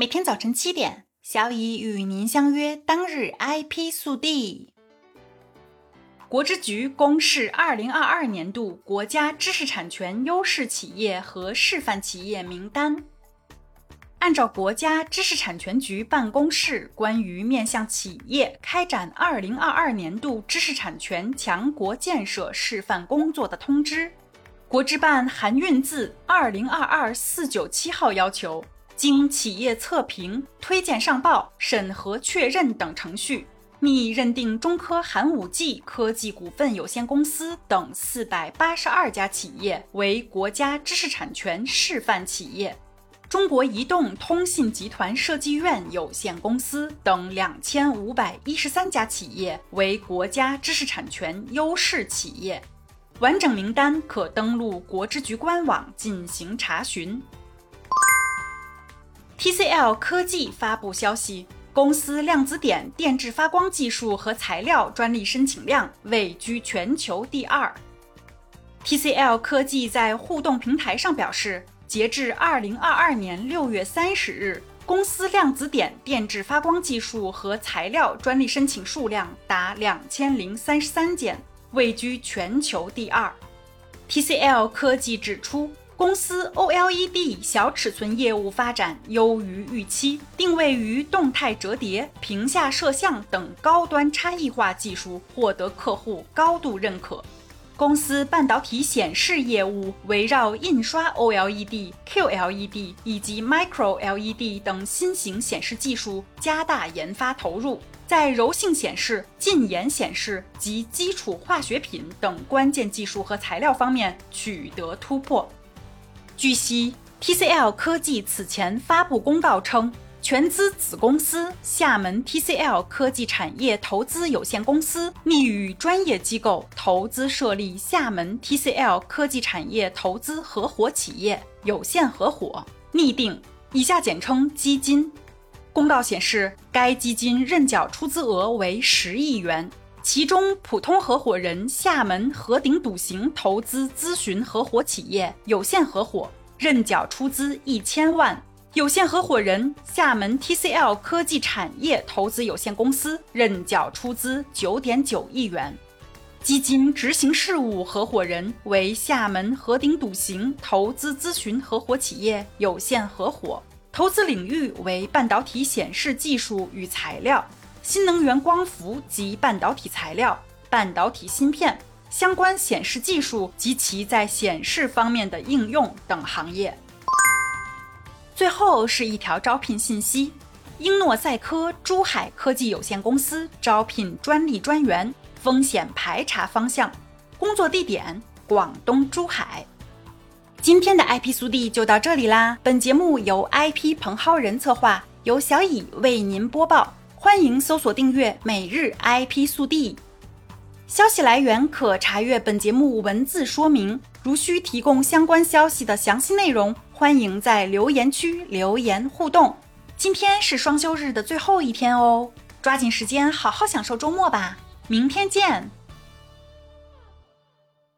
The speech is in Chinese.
每天早晨七点，小乙与您相约当日 IP 速递。国之局公示二零二二年度国家知识产权优势企业和示范企业名单。按照国家知识产权局办公室关于面向企业开展二零二二年度知识产权强国建设示范工作的通知，国知办函运字二零二二四九七号要求。经企业测评、推荐上报、审核确认等程序，拟认定中科寒武纪科技股份有限公司等四百八十二家企业为国家知识产权示范企业，中国移动通信集团设计院有限公司等两千五百一十三家企业为国家知识产权优势企业。完整名单可登录国知局官网进行查询。TCL 科技发布消息，公司量子点电致发光技术和材料专利申请量位居全球第二。TCL 科技在互动平台上表示，截至2022年6月30日，公司量子点电致发光技术和材料专利申请数量达2033件，位居全球第二。TCL 科技指出。公司 OLED 小尺寸业务发展优于预期，定位于动态折叠、屏下摄像等高端差异化技术，获得客户高度认可。公司半导体显示业务围绕印刷 OLED、QLED 以及 Micro LED 等新型显示技术加大研发投入，在柔性显示、近眼显示及基础化学品等关键技术和材料方面取得突破。据悉，TCL 科技此前发布公告称，全资子公司厦门 TCL 科技产业投资有限公司拟与专业机构投资设立厦门 TCL 科技产业投资合伙企业有限合伙，拟定以下简称基金。公告显示，该基金认缴出资额为十亿元，其中普通合伙人厦门和鼎笃行投资咨询合伙企业有限合伙。认缴出资一千万，有限合伙人厦门 TCL 科技产业投资有限公司认缴出资九点九亿元，基金执行事务合伙人为厦门和鼎笃行投资咨询合伙企业有限合伙，投资领域为半导体显示技术与材料、新能源光伏及半导体材料、半导体芯片。相关显示技术及其在显示方面的应用等行业。最后是一条招聘信息：英诺赛科珠海科技有限公司招聘专利专员，风险排查方向，工作地点广东珠海。今天的 IP 速递就到这里啦。本节目由 IP 彭浩人策划，由小乙为您播报。欢迎搜索订阅每日 IP 速递。消息来源可查阅本节目文字说明。如需提供相关消息的详细内容，欢迎在留言区留言互动。今天是双休日的最后一天哦，抓紧时间好好享受周末吧。明天见。